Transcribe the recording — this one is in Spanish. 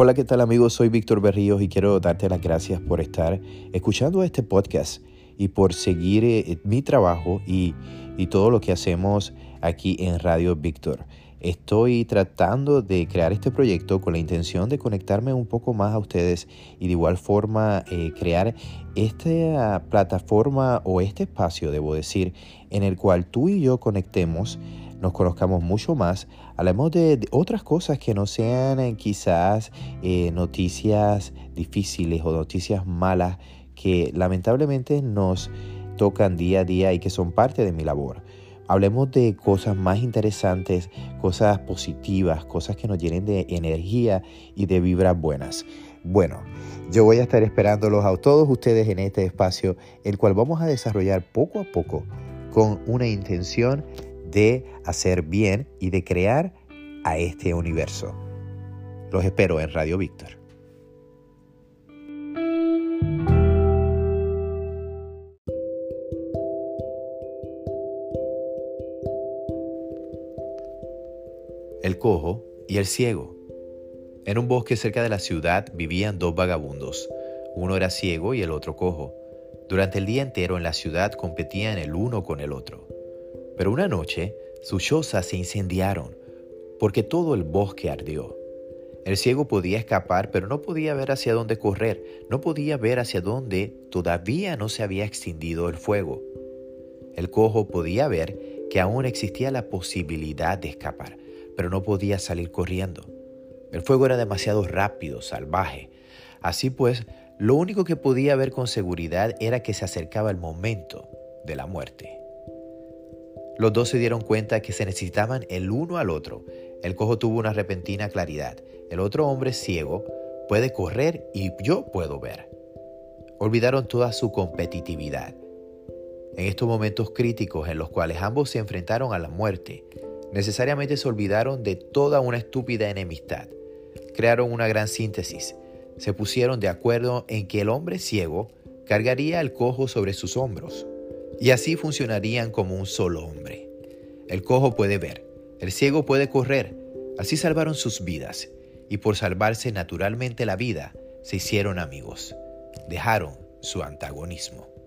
Hola, ¿qué tal amigos? Soy Víctor Berríos y quiero darte las gracias por estar escuchando este podcast y por seguir eh, mi trabajo y, y todo lo que hacemos aquí en Radio Víctor. Estoy tratando de crear este proyecto con la intención de conectarme un poco más a ustedes y de igual forma eh, crear esta plataforma o este espacio, debo decir, en el cual tú y yo conectemos nos conozcamos mucho más, hablemos de, otras cosas que no sean eh, quizás eh, noticias difíciles o noticias malas que lamentablemente nos tocan día a día y que son parte de mi labor. Hablemos de cosas más interesantes, cosas positivas, cosas que nos llenen de energía y de vibras buenas. Bueno, yo voy a estar esperándolos a todos ustedes en este espacio, el cual vamos a desarrollar poco a poco con una intención de hacer bien y de crear a este universo. Los espero en Radio Víctor. El cojo y el ciego. En un bosque cerca de la ciudad vivían dos vagabundos. Uno era ciego y el otro cojo. Durante el día entero en la ciudad competían el uno con el otro. Pero una noche sus chozas se incendiaron porque todo el bosque ardió. El ciego podía escapar, pero no podía ver hacia dónde correr, no podía ver hacia dónde todavía no se había extinguido el fuego. El cojo podía ver que aún existía la posibilidad de escapar, pero no podía salir corriendo. El fuego era demasiado rápido, salvaje. Así pues, lo único que podía ver con seguridad era que se acercaba el momento de la muerte. Los dos se dieron cuenta que se necesitaban el uno al otro. El cojo tuvo una repentina claridad. El otro hombre ciego puede correr y yo puedo ver. Olvidaron toda su competitividad. En estos momentos críticos en los cuales ambos se enfrentaron a la muerte, necesariamente se olvidaron de toda una estúpida enemistad. Crearon una gran síntesis. Se pusieron de acuerdo en que el hombre ciego cargaría al cojo sobre sus hombros y así funcionarían como un solo hombre. El cojo puede ver, el ciego puede correr, así salvaron sus vidas y por salvarse naturalmente la vida se hicieron amigos, dejaron su antagonismo.